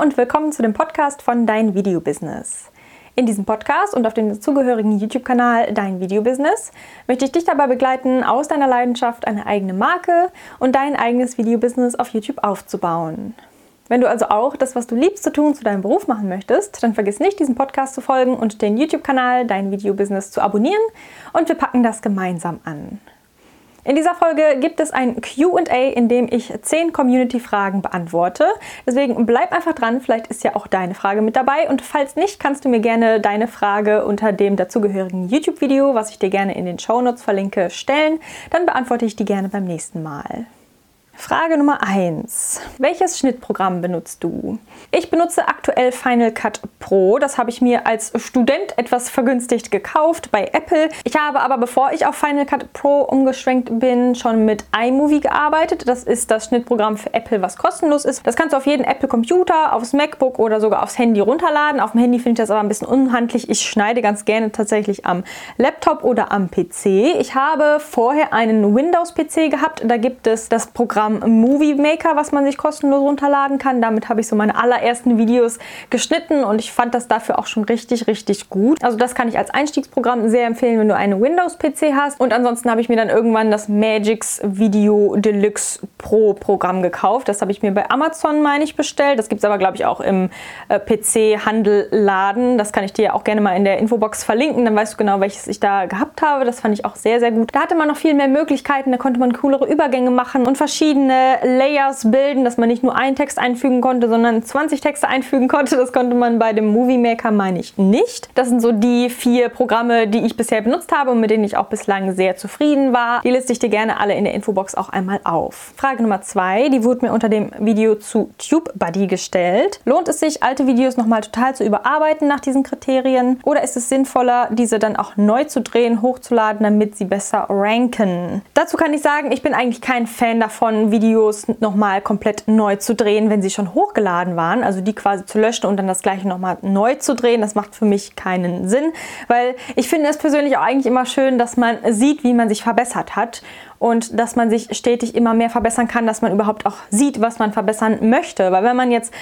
und willkommen zu dem Podcast von Dein Video Business. In diesem Podcast und auf dem dazugehörigen YouTube-Kanal Dein Video Business möchte ich dich dabei begleiten, aus deiner Leidenschaft eine eigene Marke und dein eigenes Video Business auf YouTube aufzubauen. Wenn du also auch das, was du liebst zu tun, zu deinem Beruf machen möchtest, dann vergiss nicht, diesem Podcast zu folgen und den YouTube-Kanal Dein Video Business zu abonnieren und wir packen das gemeinsam an. In dieser Folge gibt es ein QA, in dem ich 10 Community-Fragen beantworte. Deswegen bleib einfach dran, vielleicht ist ja auch deine Frage mit dabei. Und falls nicht, kannst du mir gerne deine Frage unter dem dazugehörigen YouTube-Video, was ich dir gerne in den Show Notes verlinke, stellen. Dann beantworte ich die gerne beim nächsten Mal. Frage Nummer 1. Welches Schnittprogramm benutzt du? Ich benutze aktuell Final Cut Pro. Das habe ich mir als Student etwas vergünstigt gekauft bei Apple. Ich habe aber, bevor ich auf Final Cut Pro umgeschwenkt bin, schon mit iMovie gearbeitet. Das ist das Schnittprogramm für Apple, was kostenlos ist. Das kannst du auf jeden Apple-Computer, aufs MacBook oder sogar aufs Handy runterladen. Auf dem Handy finde ich das aber ein bisschen unhandlich. Ich schneide ganz gerne tatsächlich am Laptop oder am PC. Ich habe vorher einen Windows-PC gehabt. Da gibt es das Programm Programm Movie Maker, was man sich kostenlos runterladen kann. Damit habe ich so meine allerersten Videos geschnitten und ich fand das dafür auch schon richtig, richtig gut. Also das kann ich als Einstiegsprogramm sehr empfehlen, wenn du einen Windows-PC hast. Und ansonsten habe ich mir dann irgendwann das Magix Video Deluxe Pro Programm gekauft. Das habe ich mir bei Amazon, meine ich, bestellt. Das gibt es aber, glaube ich, auch im äh, PC-Handel-Laden. Das kann ich dir auch gerne mal in der Infobox verlinken. Dann weißt du genau, welches ich da gehabt habe. Das fand ich auch sehr, sehr gut. Da hatte man noch viel mehr Möglichkeiten. Da konnte man coolere Übergänge machen und verschiedene verschiedene Layers bilden, dass man nicht nur einen Text einfügen konnte, sondern 20 Texte einfügen konnte. Das konnte man bei dem Movie Maker, meine ich, nicht. Das sind so die vier Programme, die ich bisher benutzt habe und mit denen ich auch bislang sehr zufrieden war. Die liste ich dir gerne alle in der Infobox auch einmal auf. Frage Nummer zwei, die wurde mir unter dem Video zu TubeBuddy gestellt. Lohnt es sich, alte Videos nochmal total zu überarbeiten nach diesen Kriterien? Oder ist es sinnvoller, diese dann auch neu zu drehen, hochzuladen, damit sie besser ranken? Dazu kann ich sagen, ich bin eigentlich kein Fan davon, Videos nochmal komplett neu zu drehen, wenn sie schon hochgeladen waren. Also die quasi zu löschen und dann das gleiche nochmal neu zu drehen. Das macht für mich keinen Sinn, weil ich finde es persönlich auch eigentlich immer schön, dass man sieht, wie man sich verbessert hat und dass man sich stetig immer mehr verbessern kann, dass man überhaupt auch sieht, was man verbessern möchte. Weil wenn man jetzt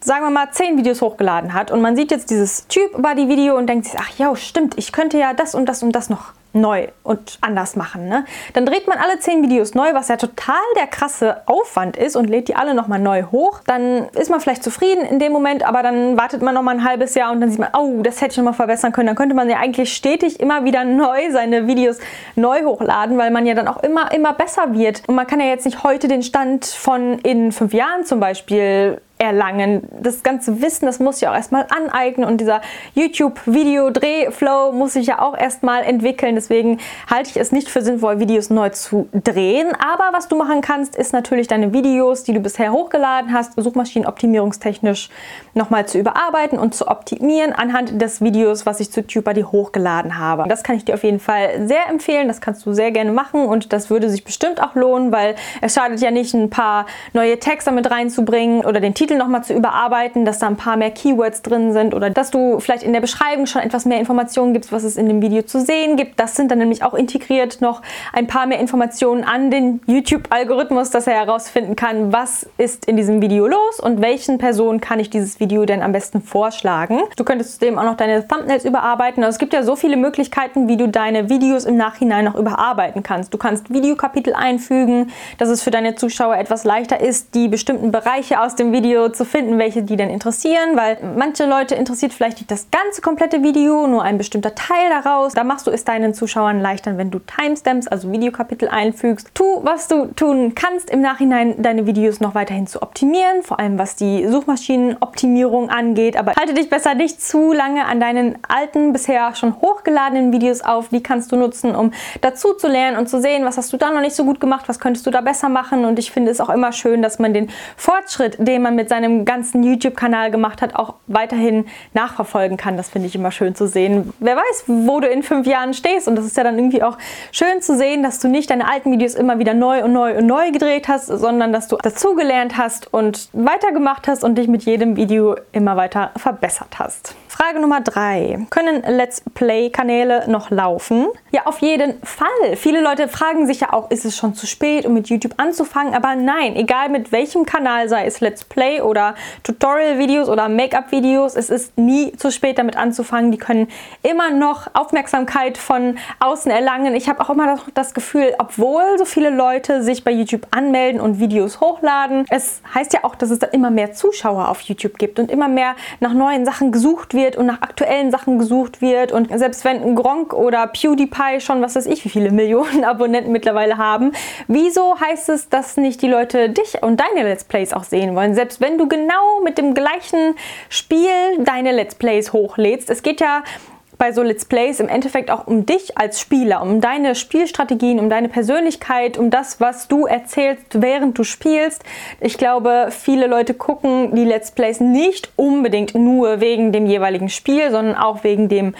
sagen wir mal, zehn Videos hochgeladen hat und man sieht jetzt dieses Typ Body Video und denkt sich, ach ja, stimmt, ich könnte ja das und das und das noch neu und anders machen. Ne? Dann dreht man alle zehn Videos neu, was ja total der krasse Aufwand ist und lädt die alle nochmal neu hoch. Dann ist man vielleicht zufrieden in dem Moment, aber dann wartet man nochmal ein halbes Jahr und dann sieht man, oh, das hätte ich nochmal verbessern können. Dann könnte man ja eigentlich stetig immer wieder neu seine Videos neu hochladen, weil man ja dann auch immer, immer besser wird. Und man kann ja jetzt nicht heute den Stand von in fünf Jahren zum Beispiel erlangen. Das ganze Wissen, das muss ich auch erstmal aneignen und dieser YouTube-Video-Drehflow muss sich ja auch erstmal entwickeln. Deswegen halte ich es nicht für sinnvoll, Videos neu zu drehen. Aber was du machen kannst, ist natürlich deine Videos, die du bisher hochgeladen hast, suchmaschinenoptimierungstechnisch nochmal zu überarbeiten und zu optimieren anhand des Videos, was ich zu TubeBuddy hochgeladen habe. Das kann ich dir auf jeden Fall sehr empfehlen. Das kannst du sehr gerne machen und das würde sich bestimmt auch lohnen, weil es schadet ja nicht, ein paar neue Texte mit reinzubringen oder den Titel Titel nochmal zu überarbeiten, dass da ein paar mehr Keywords drin sind oder dass du vielleicht in der Beschreibung schon etwas mehr Informationen gibst, was es in dem Video zu sehen gibt. Das sind dann nämlich auch integriert noch ein paar mehr Informationen an den YouTube-Algorithmus, dass er herausfinden kann, was ist in diesem Video los und welchen Personen kann ich dieses Video denn am besten vorschlagen. Du könntest zudem auch noch deine Thumbnails überarbeiten. Also es gibt ja so viele Möglichkeiten, wie du deine Videos im Nachhinein noch überarbeiten kannst. Du kannst Videokapitel einfügen, dass es für deine Zuschauer etwas leichter ist, die bestimmten Bereiche aus dem Video Video zu finden, welche die denn interessieren, weil manche Leute interessiert vielleicht nicht das ganze komplette Video, nur ein bestimmter Teil daraus. Da machst du es deinen Zuschauern leichter, wenn du Timestamps, also Videokapitel einfügst. Tu, was du tun kannst, im Nachhinein deine Videos noch weiterhin zu optimieren, vor allem was die Suchmaschinenoptimierung angeht. Aber halte dich besser nicht zu lange an deinen alten, bisher schon hochgeladenen Videos auf. Die kannst du nutzen, um dazu zu lernen und zu sehen, was hast du da noch nicht so gut gemacht, was könntest du da besser machen. Und ich finde es auch immer schön, dass man den Fortschritt, den man mit seinem ganzen YouTube-Kanal gemacht hat, auch weiterhin nachverfolgen kann. Das finde ich immer schön zu sehen. Wer weiß, wo du in fünf Jahren stehst. Und das ist ja dann irgendwie auch schön zu sehen, dass du nicht deine alten Videos immer wieder neu und neu und neu gedreht hast, sondern dass du dazugelernt hast und weitergemacht hast und dich mit jedem Video immer weiter verbessert hast. Frage Nummer drei. Können Let's Play-Kanäle noch laufen? Ja, auf jeden Fall. Viele Leute fragen sich ja auch, ist es schon zu spät, um mit YouTube anzufangen? Aber nein, egal mit welchem Kanal, sei es Let's Play oder Tutorial-Videos oder Make-up-Videos, es ist nie zu spät, damit anzufangen. Die können immer noch Aufmerksamkeit von außen erlangen. Ich habe auch immer das Gefühl, obwohl so viele Leute sich bei YouTube anmelden und Videos hochladen, es heißt ja auch, dass es dann immer mehr Zuschauer auf YouTube gibt und immer mehr nach neuen Sachen gesucht wird und nach aktuellen Sachen gesucht wird. Und selbst wenn Gronk oder PewDiePie schon, was weiß ich, wie viele Millionen Abonnenten mittlerweile haben, wieso heißt es, dass nicht die Leute dich und deine Let's Plays auch sehen wollen? Selbst wenn du genau mit dem gleichen Spiel deine Let's Plays hochlädst. Es geht ja bei so Let's Plays im Endeffekt auch um dich als Spieler, um deine Spielstrategien, um deine Persönlichkeit, um das, was du erzählst, während du spielst. Ich glaube, viele Leute gucken die Let's Plays nicht unbedingt nur wegen dem jeweiligen Spiel, sondern auch wegen dem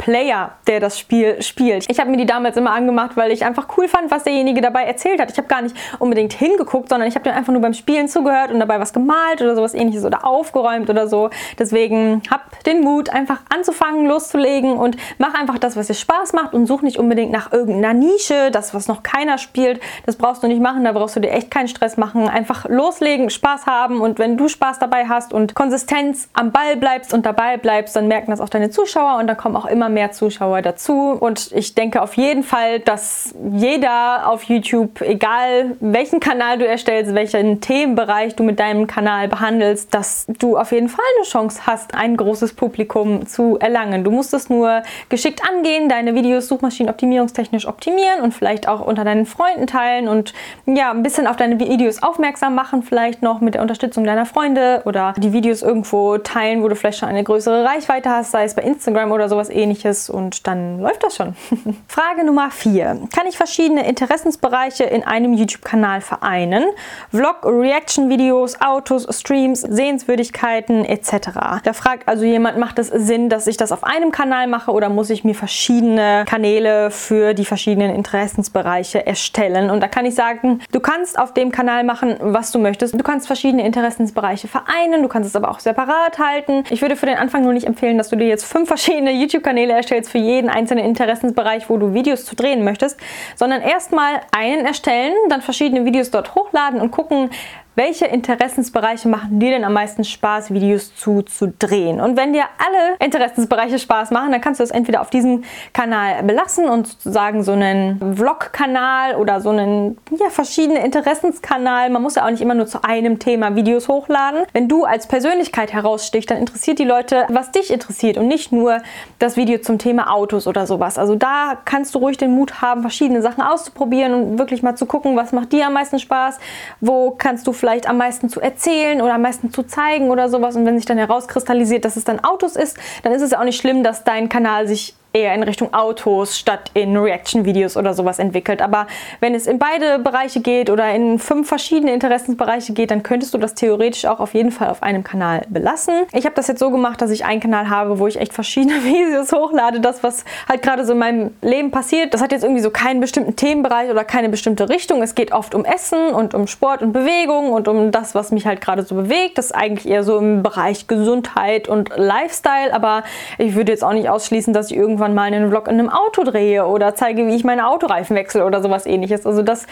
Player, der das Spiel spielt. Ich habe mir die damals immer angemacht, weil ich einfach cool fand, was derjenige dabei erzählt hat. Ich habe gar nicht unbedingt hingeguckt, sondern ich habe dem einfach nur beim Spielen zugehört und dabei was gemalt oder sowas ähnliches oder aufgeräumt oder so. Deswegen hab den Mut, einfach anzufangen, loszulegen und mach einfach das, was dir Spaß macht und such nicht unbedingt nach irgendeiner Nische, das, was noch keiner spielt. Das brauchst du nicht machen, da brauchst du dir echt keinen Stress machen. Einfach loslegen, Spaß haben und wenn du Spaß dabei hast und Konsistenz am Ball bleibst und dabei bleibst, dann merken das auch deine Zuschauer und dann kommen auch immer mehr Zuschauer dazu. Und ich denke auf jeden Fall, dass jeder auf YouTube, egal welchen Kanal du erstellst, welchen Themenbereich du mit deinem Kanal behandelst, dass du auf jeden Fall eine Chance hast, ein großes Publikum zu erlangen. Du musst es nur geschickt angehen, deine Videos suchmaschinenoptimierungstechnisch optimieren und vielleicht auch unter deinen Freunden teilen und ja, ein bisschen auf deine Videos aufmerksam machen, vielleicht noch mit der Unterstützung deiner Freunde oder die Videos irgendwo teilen, wo du vielleicht schon eine größere Reichweite hast, sei es bei Instagram oder sowas ähnliches ähnliches und dann läuft das schon. Frage Nummer 4. Kann ich verschiedene Interessensbereiche in einem YouTube-Kanal vereinen? Vlog, Reaction-Videos, Autos, Streams, Sehenswürdigkeiten etc. Da fragt also jemand, macht es Sinn, dass ich das auf einem Kanal mache oder muss ich mir verschiedene Kanäle für die verschiedenen Interessensbereiche erstellen? Und da kann ich sagen, du kannst auf dem Kanal machen, was du möchtest. Du kannst verschiedene Interessensbereiche vereinen, du kannst es aber auch separat halten. Ich würde für den Anfang nur nicht empfehlen, dass du dir jetzt fünf verschiedene YouTube-Kanäle Kanäle erstellst für jeden einzelnen Interessensbereich, wo du Videos zu drehen möchtest, sondern erstmal einen erstellen, dann verschiedene Videos dort hochladen und gucken, welche Interessensbereiche machen dir denn am meisten Spaß, Videos zu, zu drehen? Und wenn dir alle Interessensbereiche Spaß machen, dann kannst du das entweder auf diesem Kanal belassen und sozusagen so einen Vlog-Kanal oder so einen ja, verschiedene Interessenskanal. Man muss ja auch nicht immer nur zu einem Thema Videos hochladen. Wenn du als Persönlichkeit herausstichst, dann interessiert die Leute, was dich interessiert und nicht nur das Video zum Thema Autos oder sowas. Also da kannst du ruhig den Mut haben, verschiedene Sachen auszuprobieren und wirklich mal zu gucken, was macht dir am meisten Spaß, wo kannst du vielleicht am meisten zu erzählen oder am meisten zu zeigen oder sowas. Und wenn sich dann herauskristallisiert, dass es dann Autos ist, dann ist es ja auch nicht schlimm, dass dein Kanal sich eher in Richtung Autos statt in Reaction-Videos oder sowas entwickelt. Aber wenn es in beide Bereiche geht oder in fünf verschiedene Interessensbereiche geht, dann könntest du das theoretisch auch auf jeden Fall auf einem Kanal belassen. Ich habe das jetzt so gemacht, dass ich einen Kanal habe, wo ich echt verschiedene Videos hochlade. Das, was halt gerade so in meinem Leben passiert, das hat jetzt irgendwie so keinen bestimmten Themenbereich oder keine bestimmte Richtung. Es geht oft um Essen und um Sport und Bewegung und um das, was mich halt gerade so bewegt. Das ist eigentlich eher so im Bereich Gesundheit und Lifestyle. Aber ich würde jetzt auch nicht ausschließen, dass ich irgendwo irgendwann mal einen Vlog in einem Auto drehe oder zeige, wie ich meine Autoreifen wechsle oder sowas ähnliches. Also das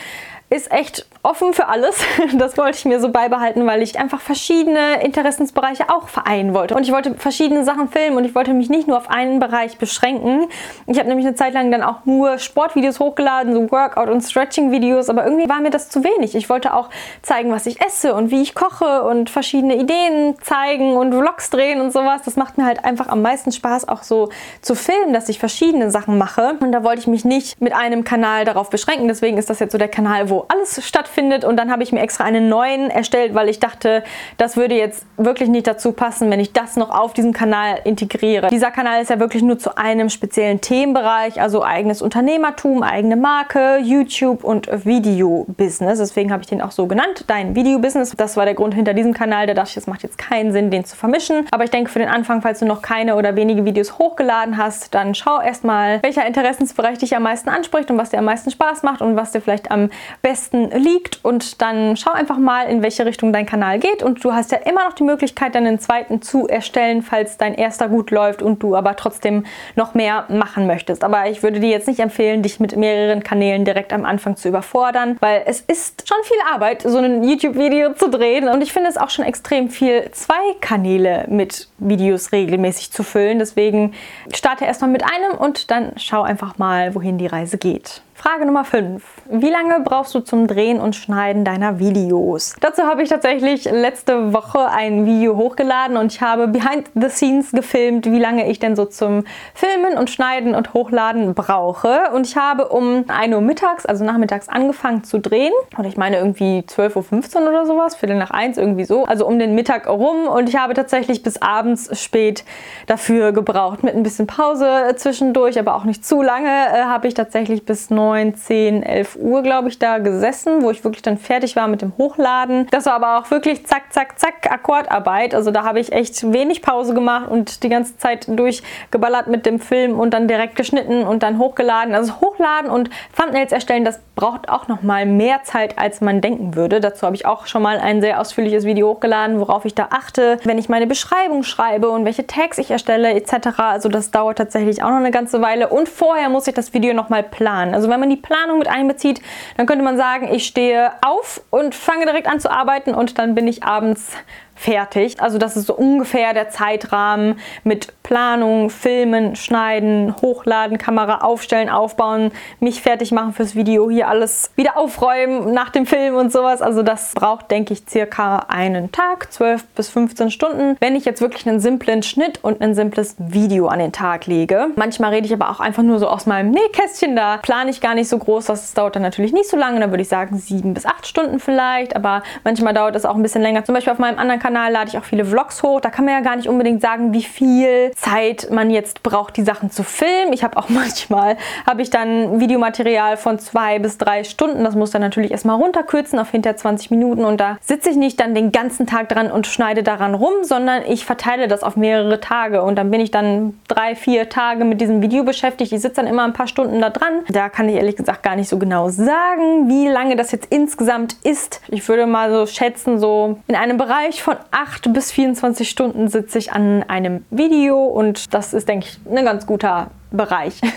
ist echt offen für alles. Das wollte ich mir so beibehalten, weil ich einfach verschiedene Interessensbereiche auch vereinen wollte. Und ich wollte verschiedene Sachen filmen und ich wollte mich nicht nur auf einen Bereich beschränken. Ich habe nämlich eine Zeit lang dann auch nur Sportvideos hochgeladen, so Workout- und Stretching-Videos, aber irgendwie war mir das zu wenig. Ich wollte auch zeigen, was ich esse und wie ich koche und verschiedene Ideen zeigen und Vlogs drehen und sowas. Das macht mir halt einfach am meisten Spaß, auch so zu filmen, dass ich verschiedene Sachen mache. Und da wollte ich mich nicht mit einem Kanal darauf beschränken. Deswegen ist das jetzt so der Kanal, wo alles stattfindet. Und dann habe ich mir extra einen neuen erstellt, weil ich dachte, das würde jetzt wirklich nicht dazu passen, wenn ich das noch auf diesem Kanal integriere. Dieser Kanal ist ja wirklich nur zu einem speziellen Themenbereich, also eigenes Unternehmertum, eigene Marke, YouTube und Video-Business. Deswegen habe ich den auch so genannt, dein Video-Business. Das war der Grund hinter diesem Kanal. Da dachte ich, es macht jetzt keinen Sinn, den zu vermischen. Aber ich denke, für den Anfang, falls du noch keine oder wenige Videos hochgeladen hast, dann schau erstmal, welcher Interessensbereich dich am meisten anspricht und was dir am meisten Spaß macht und was dir vielleicht am besten besten liegt und dann schau einfach mal, in welche Richtung dein Kanal geht und du hast ja immer noch die Möglichkeit, deinen zweiten zu erstellen, falls dein erster gut läuft und du aber trotzdem noch mehr machen möchtest. Aber ich würde dir jetzt nicht empfehlen, dich mit mehreren Kanälen direkt am Anfang zu überfordern, weil es ist schon viel Arbeit, so ein YouTube-Video zu drehen und ich finde es auch schon extrem viel, zwei Kanäle mit Videos regelmäßig zu füllen. Deswegen starte erstmal mit einem und dann schau einfach mal, wohin die Reise geht. Frage Nummer 5. Wie lange brauchst du zum Drehen und Schneiden deiner Videos? Dazu habe ich tatsächlich letzte Woche ein Video hochgeladen und ich habe behind the scenes gefilmt, wie lange ich denn so zum Filmen und Schneiden und Hochladen brauche. Und ich habe um 1 Uhr mittags, also nachmittags, angefangen zu drehen. Und ich meine irgendwie 12.15 Uhr oder sowas, Viertel nach eins, irgendwie so. Also um den Mittag rum. Und ich habe tatsächlich bis abends spät dafür gebraucht. Mit ein bisschen Pause zwischendurch, aber auch nicht zu lange, äh, habe ich tatsächlich bis 9 9, 10, 11 Uhr, glaube ich, da gesessen, wo ich wirklich dann fertig war mit dem Hochladen. Das war aber auch wirklich zack, zack, zack, Akkordarbeit. Also da habe ich echt wenig Pause gemacht und die ganze Zeit durchgeballert mit dem Film und dann direkt geschnitten und dann hochgeladen. Also Hochladen und Thumbnails erstellen, das braucht auch noch mal mehr Zeit, als man denken würde. Dazu habe ich auch schon mal ein sehr ausführliches Video hochgeladen, worauf ich da achte, wenn ich meine Beschreibung schreibe und welche Tags ich erstelle etc. Also das dauert tatsächlich auch noch eine ganze Weile und vorher muss ich das Video noch mal planen. Also wenn wenn man die Planung mit einbezieht, dann könnte man sagen, ich stehe auf und fange direkt an zu arbeiten und dann bin ich abends fertig. Also das ist so ungefähr der Zeitrahmen mit Planung, Filmen, Schneiden, Hochladen, Kamera aufstellen, aufbauen, mich fertig machen fürs Video, hier alles wieder aufräumen nach dem Film und sowas. Also das braucht, denke ich, circa einen Tag, 12 bis 15 Stunden, wenn ich jetzt wirklich einen simplen Schnitt und ein simples Video an den Tag lege. Manchmal rede ich aber auch einfach nur so aus meinem Nähkästchen, da plane ich gar nicht so groß, das dauert dann natürlich nicht so lange, da würde ich sagen sieben bis acht Stunden vielleicht, aber manchmal dauert es auch ein bisschen länger. Zum Beispiel auf meinem anderen Kanal Kanal lade ich auch viele Vlogs hoch. Da kann man ja gar nicht unbedingt sagen, wie viel Zeit man jetzt braucht, die Sachen zu filmen. Ich habe auch manchmal, habe ich dann Videomaterial von zwei bis drei Stunden. Das muss dann natürlich erstmal runterkürzen auf hinter 20 Minuten. Und da sitze ich nicht dann den ganzen Tag dran und schneide daran rum, sondern ich verteile das auf mehrere Tage. Und dann bin ich dann drei, vier Tage mit diesem Video beschäftigt. Ich sitze dann immer ein paar Stunden da dran. Da kann ich ehrlich gesagt gar nicht so genau sagen, wie lange das jetzt insgesamt ist. Ich würde mal so schätzen, so in einem Bereich von 8 bis 24 Stunden sitze ich an einem Video und das ist, denke ich, ein ganz guter Bereich.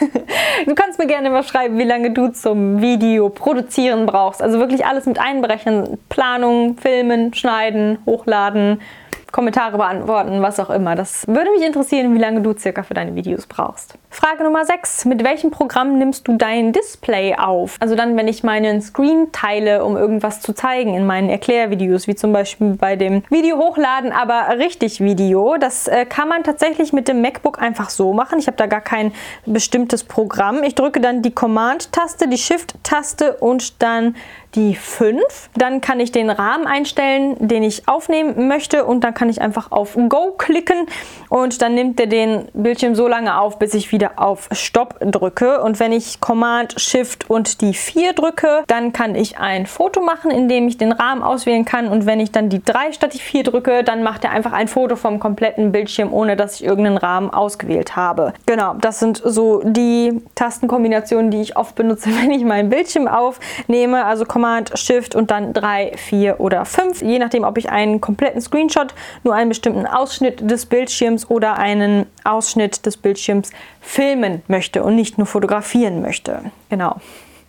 Du kannst mir gerne mal schreiben, wie lange du zum Video produzieren brauchst. Also wirklich alles mit einberechnen. Planung, Filmen, Schneiden, Hochladen, Kommentare beantworten, was auch immer. Das würde mich interessieren, wie lange du circa für deine Videos brauchst. Frage Nummer 6. Mit welchem Programm nimmst du dein Display auf? Also dann, wenn ich meinen Screen teile, um irgendwas zu zeigen in meinen Erklärvideos, wie zum Beispiel bei dem Video hochladen, aber richtig Video. Das äh, kann man tatsächlich mit dem MacBook einfach so machen. Ich habe da gar kein bestimmtes Programm. Ich drücke dann die Command-Taste, die Shift-Taste und dann die 5. Dann kann ich den Rahmen einstellen, den ich aufnehmen möchte und dann kann ich einfach auf Go klicken und dann nimmt er den Bildschirm so lange auf, bis ich wieder wieder auf Stopp drücke. Und wenn ich Command, Shift und die 4 drücke, dann kann ich ein Foto machen, indem ich den Rahmen auswählen kann. Und wenn ich dann die 3 statt die 4 drücke, dann macht er einfach ein Foto vom kompletten Bildschirm, ohne dass ich irgendeinen Rahmen ausgewählt habe. Genau, das sind so die Tastenkombinationen, die ich oft benutze, wenn ich meinen Bildschirm aufnehme. Also Command, Shift und dann 3, 4 oder 5. Je nachdem, ob ich einen kompletten Screenshot, nur einen bestimmten Ausschnitt des Bildschirms oder einen Ausschnitt des Bildschirms filmen möchte und nicht nur fotografieren möchte. Genau.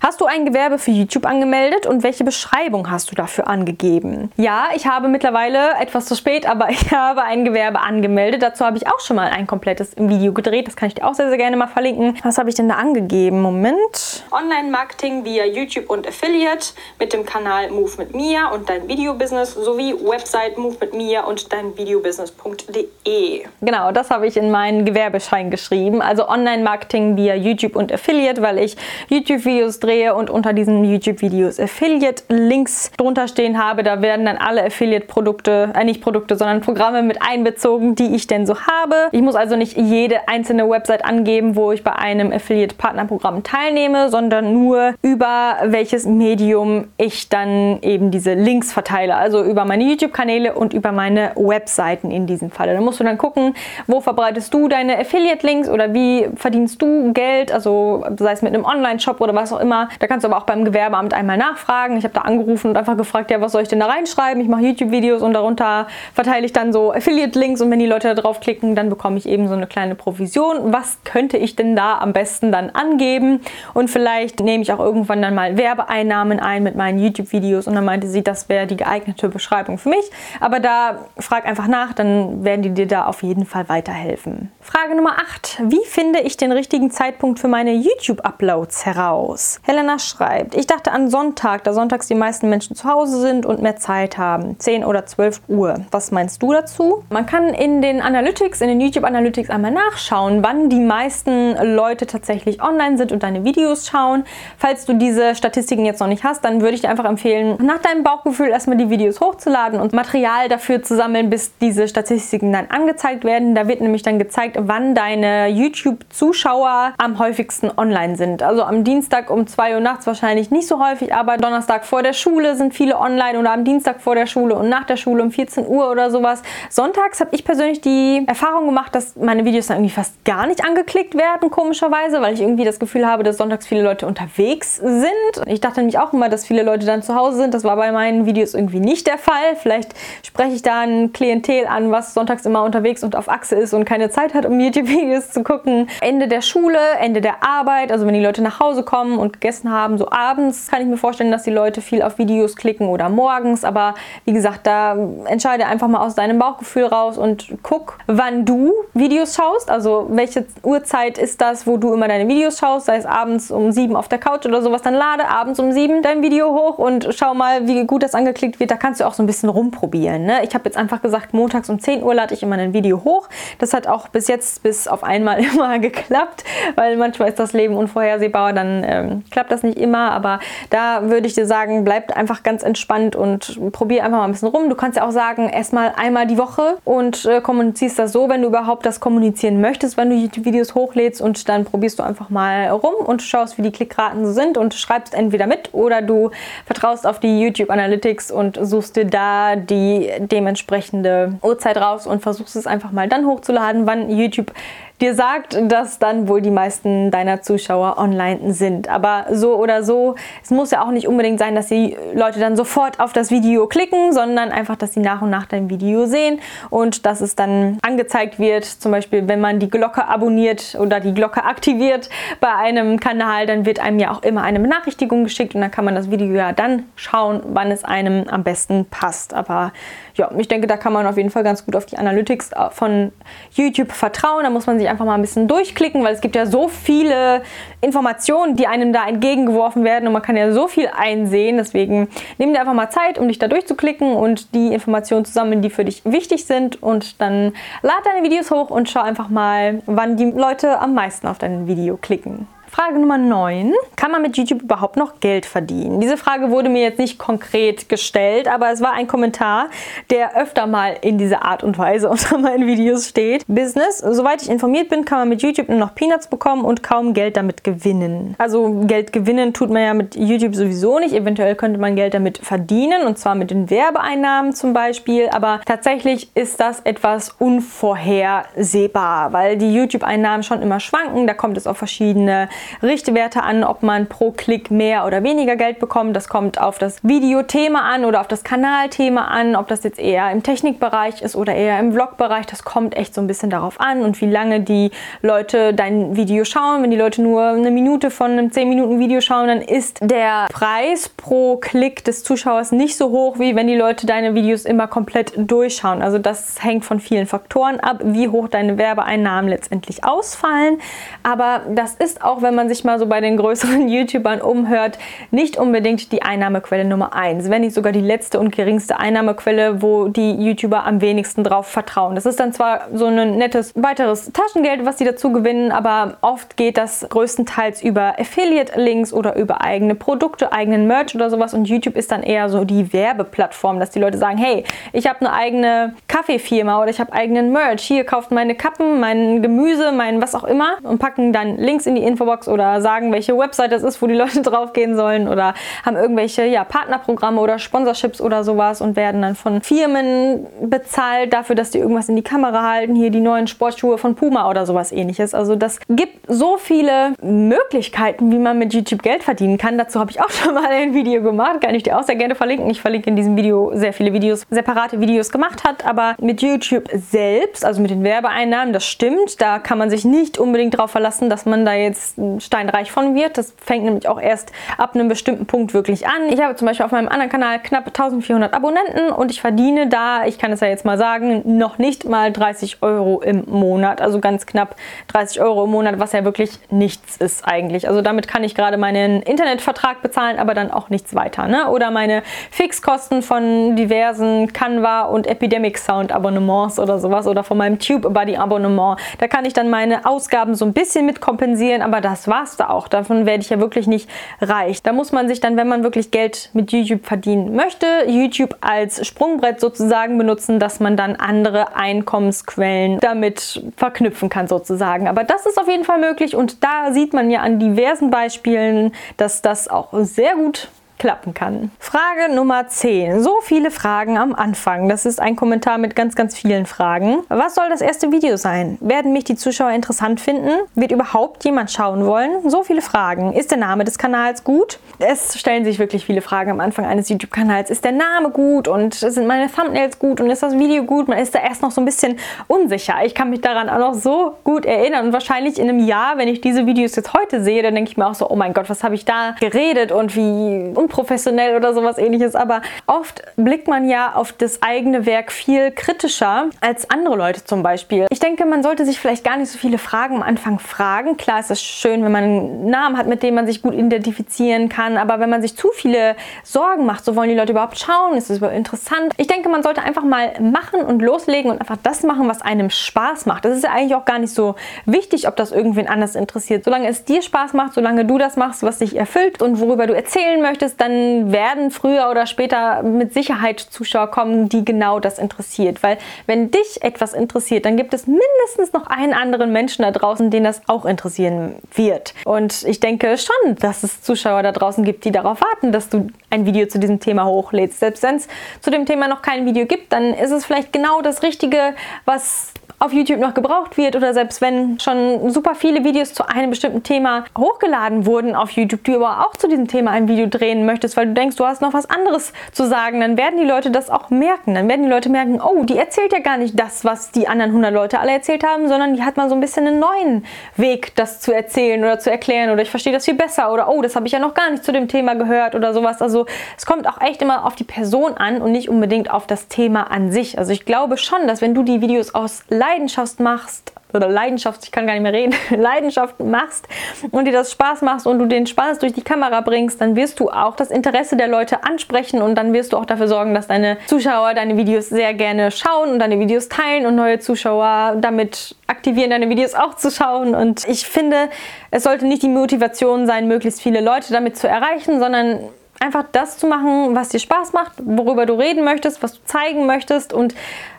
Hast du ein Gewerbe für YouTube angemeldet und welche Beschreibung hast du dafür angegeben? Ja, ich habe mittlerweile etwas zu spät, aber ich habe ein Gewerbe angemeldet. Dazu habe ich auch schon mal ein komplettes Video gedreht. Das kann ich dir auch sehr, sehr gerne mal verlinken. Was habe ich denn da angegeben? Moment. Online-Marketing via YouTube und Affiliate mit dem Kanal Move mit Mia und dein Videobusiness sowie Website Move mit Mia und dein Videobusiness.de. Genau, das habe ich in meinen Gewerbeschein geschrieben. Also Online-Marketing via YouTube und Affiliate, weil ich YouTube-Videos drehe drehe und unter diesen YouTube-Videos Affiliate-Links drunter stehen habe. Da werden dann alle Affiliate-Produkte, äh nicht Produkte, sondern Programme mit einbezogen, die ich denn so habe. Ich muss also nicht jede einzelne Website angeben, wo ich bei einem Affiliate-Partnerprogramm teilnehme, sondern nur über welches Medium ich dann eben diese Links verteile. Also über meine YouTube-Kanäle und über meine Webseiten in diesem Falle. Da musst du dann gucken, wo verbreitest du deine Affiliate-Links oder wie verdienst du Geld, also sei es mit einem Online-Shop oder was auch immer Da kannst du aber auch beim Gewerbeamt einmal nachfragen. Ich habe da angerufen und einfach gefragt, ja, was soll ich denn da reinschreiben? Ich mache YouTube-Videos und darunter verteile ich dann so Affiliate-Links und wenn die Leute da draufklicken, dann bekomme ich eben so eine kleine Provision. Was könnte ich denn da am besten dann angeben? Und vielleicht nehme ich auch irgendwann dann mal Werbeeinnahmen ein mit meinen YouTube-Videos und dann meinte sie, das wäre die geeignete Beschreibung für mich. Aber da frag einfach nach, dann werden die dir da auf jeden Fall weiterhelfen. Frage Nummer 8. Wie finde ich den richtigen Zeitpunkt für meine YouTube-Uploads heraus? Helena schreibt, ich dachte an Sonntag, da sonntags die meisten Menschen zu Hause sind und mehr Zeit haben. 10 oder 12 Uhr. Was meinst du dazu? Man kann in den Analytics, in den YouTube Analytics einmal nachschauen, wann die meisten Leute tatsächlich online sind und deine Videos schauen. Falls du diese Statistiken jetzt noch nicht hast, dann würde ich dir einfach empfehlen, nach deinem Bauchgefühl erstmal die Videos hochzuladen und Material dafür zu sammeln, bis diese Statistiken dann angezeigt werden. Da wird nämlich dann gezeigt, wann deine YouTube-Zuschauer am häufigsten online sind. Also am Dienstag um 2 Uhr nachts wahrscheinlich nicht so häufig, aber Donnerstag vor der Schule sind viele online oder am Dienstag vor der Schule und nach der Schule um 14 Uhr oder sowas. Sonntags habe ich persönlich die Erfahrung gemacht, dass meine Videos dann irgendwie fast gar nicht angeklickt werden, komischerweise, weil ich irgendwie das Gefühl habe, dass sonntags viele Leute unterwegs sind. Ich dachte nämlich auch immer, dass viele Leute dann zu Hause sind. Das war bei meinen Videos irgendwie nicht der Fall. Vielleicht spreche ich da ein Klientel an, was sonntags immer unterwegs und auf Achse ist und keine Zeit hat, um YouTube-Videos zu gucken. Ende der Schule, Ende der Arbeit, also wenn die Leute nach Hause kommen und gegessen haben, so abends kann ich mir vorstellen, dass die Leute viel auf Videos klicken oder morgens. Aber wie gesagt, da entscheide einfach mal aus deinem Bauchgefühl raus und guck, wann du Videos schaust. Also welche Uhrzeit ist das, wo du immer deine Videos schaust, sei es abends um sieben auf der Couch oder sowas, dann lade abends um sieben dein Video hoch und schau mal, wie gut das angeklickt wird. Da kannst du auch so ein bisschen rumprobieren. Ne? Ich habe jetzt einfach gesagt, montags um 10 Uhr lade ich immer ein Video hoch. Das hat auch bis jetzt, bis auf einmal immer geklappt, weil manchmal ist das Leben unvorhersehbar, dann ähm, klappt das nicht immer. Aber da würde ich dir sagen, bleib einfach ganz entspannt und probier einfach mal ein bisschen rum. Du kannst ja auch sagen, erstmal einmal die Woche und äh, kommunizierst das so, wenn du überhaupt das kommunizieren möchtest, wenn du die Videos hochlädst und dann probierst du einfach mal rum und schaust, wie die Klickraten so sind und schreibst entweder mit oder du vertraust auf die YouTube Analytics und suchst dir da die dementsprechende Uhrzeit raus und versuchst es einfach mal dann hochzuladen, wann YouTube dir sagt, dass dann wohl die meisten deiner Zuschauer online sind. Aber so oder so, es muss ja auch nicht unbedingt sein, dass die Leute dann sofort auf das Video klicken, sondern einfach, dass sie nach und nach dein Video sehen und dass es dann angezeigt wird. Zum Beispiel, wenn man die Glocke abonniert oder die Glocke aktiviert bei einem Kanal, dann wird einem ja auch immer eine Benachrichtigung geschickt und dann kann man das Video ja dann schauen, wann es einem am besten passt. Aber ja, ich denke, da kann man auf jeden Fall ganz gut auf die Analytics von YouTube vertrauen. Da muss man sich einfach mal ein bisschen durchklicken, weil es gibt ja so viele Informationen, die einem da entgegengeworfen werden und man kann ja so viel einsehen. Deswegen nimm dir einfach mal Zeit, um dich da durchzuklicken und die Informationen zu sammeln, die für dich wichtig sind und dann lad deine Videos hoch und schau einfach mal, wann die Leute am meisten auf dein Video klicken. Frage Nummer 9. Kann man mit YouTube überhaupt noch Geld verdienen? Diese Frage wurde mir jetzt nicht konkret gestellt, aber es war ein Kommentar, der öfter mal in dieser Art und Weise unter meinen Videos steht. Business. Soweit ich informiert bin, kann man mit YouTube nur noch Peanuts bekommen und kaum Geld damit gewinnen. Also Geld gewinnen tut man ja mit YouTube sowieso nicht. Eventuell könnte man Geld damit verdienen und zwar mit den Werbeeinnahmen zum Beispiel. Aber tatsächlich ist das etwas unvorhersehbar, weil die YouTube-Einnahmen schon immer schwanken. Da kommt es auf verschiedene Richtwerte an, ob man pro Klick mehr oder weniger Geld bekommt. Das kommt auf das Videothema an oder auf das Kanalthema an, ob das jetzt eher im Technikbereich ist oder eher im Vlogbereich. Das kommt echt so ein bisschen darauf an und wie lange die Leute dein Video schauen. Wenn die Leute nur eine Minute von einem 10 Minuten Video schauen, dann ist der Preis pro Klick des Zuschauers nicht so hoch, wie wenn die Leute deine Videos immer komplett durchschauen. Also das hängt von vielen Faktoren ab, wie hoch deine Werbeeinnahmen letztendlich ausfallen. Aber das ist auch, wenn wenn man sich mal so bei den größeren YouTubern umhört, nicht unbedingt die Einnahmequelle Nummer 1, wenn nicht sogar die letzte und geringste Einnahmequelle, wo die YouTuber am wenigsten drauf vertrauen. Das ist dann zwar so ein nettes weiteres Taschengeld, was sie dazu gewinnen, aber oft geht das größtenteils über Affiliate-Links oder über eigene Produkte, eigenen Merch oder sowas. Und YouTube ist dann eher so die Werbeplattform, dass die Leute sagen, hey, ich habe eine eigene Kaffeefirma oder ich habe eigenen Merch, hier kauft meine Kappen, mein Gemüse, mein was auch immer und packen dann Links in die Infobox Blogs oder sagen, welche Website das ist, wo die Leute draufgehen sollen oder haben irgendwelche ja, Partnerprogramme oder Sponsorships oder sowas und werden dann von Firmen bezahlt dafür, dass die irgendwas in die Kamera halten. Hier die neuen Sportschuhe von Puma oder sowas ähnliches. Also das gibt so viele Möglichkeiten, wie man mit YouTube Geld verdienen kann. Dazu habe ich auch schon mal ein Video gemacht. Kann ich dir auch sehr gerne verlinken. Ich verlinke in diesem Video sehr viele Videos, separate Videos gemacht hat. Aber mit YouTube selbst, also mit den Werbeeinnahmen, das stimmt. Da kann man sich nicht unbedingt darauf verlassen, dass man da jetzt steinreich von wird. Das fängt nämlich auch erst ab einem bestimmten Punkt wirklich an. Ich habe zum Beispiel auf meinem anderen Kanal knapp 1400 Abonnenten und ich verdiene da, ich kann es ja jetzt mal sagen, noch nicht mal 30 Euro im Monat. Also ganz knapp 30 Euro im Monat, was ja wirklich nichts ist eigentlich. Also damit kann ich gerade meinen Internetvertrag bezahlen, aber dann auch nichts weiter. Ne? Oder meine Fixkosten von diversen Canva und Epidemic Sound Abonnements oder sowas oder von meinem Tube Buddy Abonnement. Da kann ich dann meine Ausgaben so ein bisschen mit kompensieren, aber das war's da auch. Davon werde ich ja wirklich nicht reich. Da muss man sich dann, wenn man wirklich Geld mit YouTube verdienen möchte, YouTube als Sprungbrett sozusagen benutzen, dass man dann andere Einkommensquellen damit verknüpfen kann sozusagen. Aber das ist auf jeden Fall möglich und da sieht man ja an diversen Beispielen, dass das auch sehr gut klappen kann. Frage Nummer 10. So viele Fragen am Anfang. Das ist ein Kommentar mit ganz, ganz vielen Fragen. Was soll das erste Video sein? Werden mich die Zuschauer interessant finden? Wird überhaupt jemand schauen wollen? So viele Fragen. Ist der Name des Kanals gut? Es stellen sich wirklich viele Fragen am Anfang eines YouTube-Kanals. Ist der Name gut und sind meine Thumbnails gut und ist das Video gut? Man ist da erst noch so ein bisschen unsicher. Ich kann mich daran auch noch so gut erinnern und wahrscheinlich in einem Jahr, wenn ich diese Videos jetzt heute sehe, dann denke ich mir auch so, oh mein Gott, was habe ich da geredet und wie unprofessionell oder sowas ähnliches. Aber oft blickt man ja auf das eigene Werk viel kritischer als andere Leute zum Beispiel. Ich denke, man sollte sich vielleicht gar nicht so viele Fragen am Anfang fragen. Klar ist es schön, wenn man einen Namen hat, mit dem man sich gut identifizieren kann. Aber wenn man sich zu viele Sorgen macht, so wollen die Leute überhaupt schauen, ist es überhaupt interessant. Ich denke, man sollte einfach mal machen und loslegen und einfach das machen, was einem Spaß macht. Das ist ja eigentlich auch gar nicht so wichtig, ob das irgendwen anders interessiert. Solange es dir Spaß macht, solange du das machst, was dich erfüllt und worüber du erzählen möchtest, dann werden früher oder später mit Sicherheit Zuschauer kommen, die genau das interessiert. Weil wenn dich etwas interessiert, dann gibt es mindestens noch einen anderen Menschen da draußen, den das auch interessieren wird. Und ich denke schon, dass es Zuschauer da draußen gibt, die darauf warten, dass du ein Video zu diesem Thema hochlädst. Selbst wenn es zu dem Thema noch kein Video gibt, dann ist es vielleicht genau das Richtige, was auf YouTube noch gebraucht wird oder selbst wenn schon super viele Videos zu einem bestimmten Thema hochgeladen wurden auf YouTube, du aber auch zu diesem Thema ein Video drehen möchtest, weil du denkst, du hast noch was anderes zu sagen, dann werden die Leute das auch merken. Dann werden die Leute merken, oh, die erzählt ja gar nicht das, was die anderen 100 Leute alle erzählt haben, sondern die hat mal so ein bisschen einen neuen Weg, das zu erzählen oder zu erklären oder ich verstehe das viel besser oder oh, das habe ich ja noch gar nicht zu dem Thema gehört oder sowas. Also es kommt auch echt immer auf die Person an und nicht unbedingt auf das Thema an sich. Also ich glaube schon, dass wenn du die Videos aus Leidenschaft Leidenschaft machst, oder Leidenschaft, ich kann gar nicht mehr reden, Leidenschaft machst und dir das Spaß machst und du den Spaß durch die Kamera bringst, dann wirst du auch das Interesse der Leute ansprechen und dann wirst du auch dafür sorgen, dass deine Zuschauer deine Videos sehr gerne schauen und deine Videos teilen und neue Zuschauer damit aktivieren, deine Videos auch zu schauen. Und ich finde, es sollte nicht die Motivation sein, möglichst viele Leute damit zu erreichen, sondern einfach das zu machen, was dir Spaß macht, worüber du reden möchtest, was du zeigen möchtest und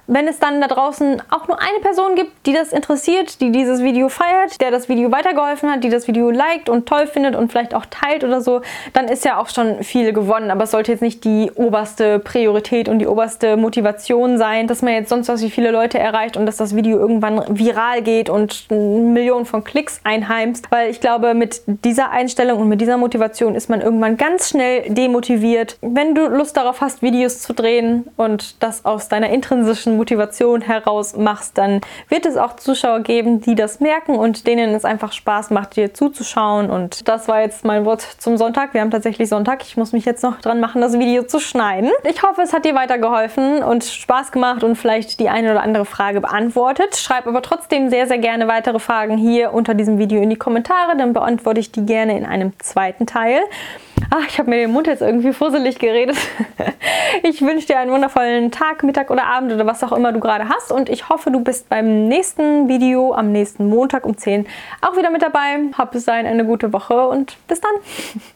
wenn es dann da draußen auch nur eine Person gibt, die das interessiert, die dieses Video feiert, der das Video weitergeholfen hat, die das Video liked und toll findet und vielleicht auch teilt oder so, dann ist ja auch schon viel gewonnen. Aber es sollte jetzt nicht die oberste Priorität und die oberste Motivation sein, dass man jetzt sonst was wie viele Leute erreicht und dass das Video irgendwann viral geht und Millionen von Klicks einheimst. Weil ich glaube, mit dieser Einstellung und mit dieser Motivation ist man irgendwann ganz schnell demotiviert. Wenn du Lust darauf hast, Videos zu drehen und das aus deiner intrinsischen Motivation heraus machst, dann wird es auch Zuschauer geben, die das merken und denen es einfach Spaß macht, dir zuzuschauen. Und das war jetzt mein Wort zum Sonntag. Wir haben tatsächlich Sonntag. Ich muss mich jetzt noch dran machen, das Video zu schneiden. Ich hoffe, es hat dir weitergeholfen und Spaß gemacht und vielleicht die eine oder andere Frage beantwortet. Schreib aber trotzdem sehr, sehr gerne weitere Fragen hier unter diesem Video in die Kommentare. Dann beantworte ich die gerne in einem zweiten Teil. Ach, ich habe mir den Mund jetzt irgendwie fusselig geredet. Ich wünsche dir einen wundervollen Tag, Mittag oder Abend oder was auch immer du gerade hast. Und ich hoffe, du bist beim nächsten Video am nächsten Montag um 10 auch wieder mit dabei. Hab bis dahin eine gute Woche und bis dann.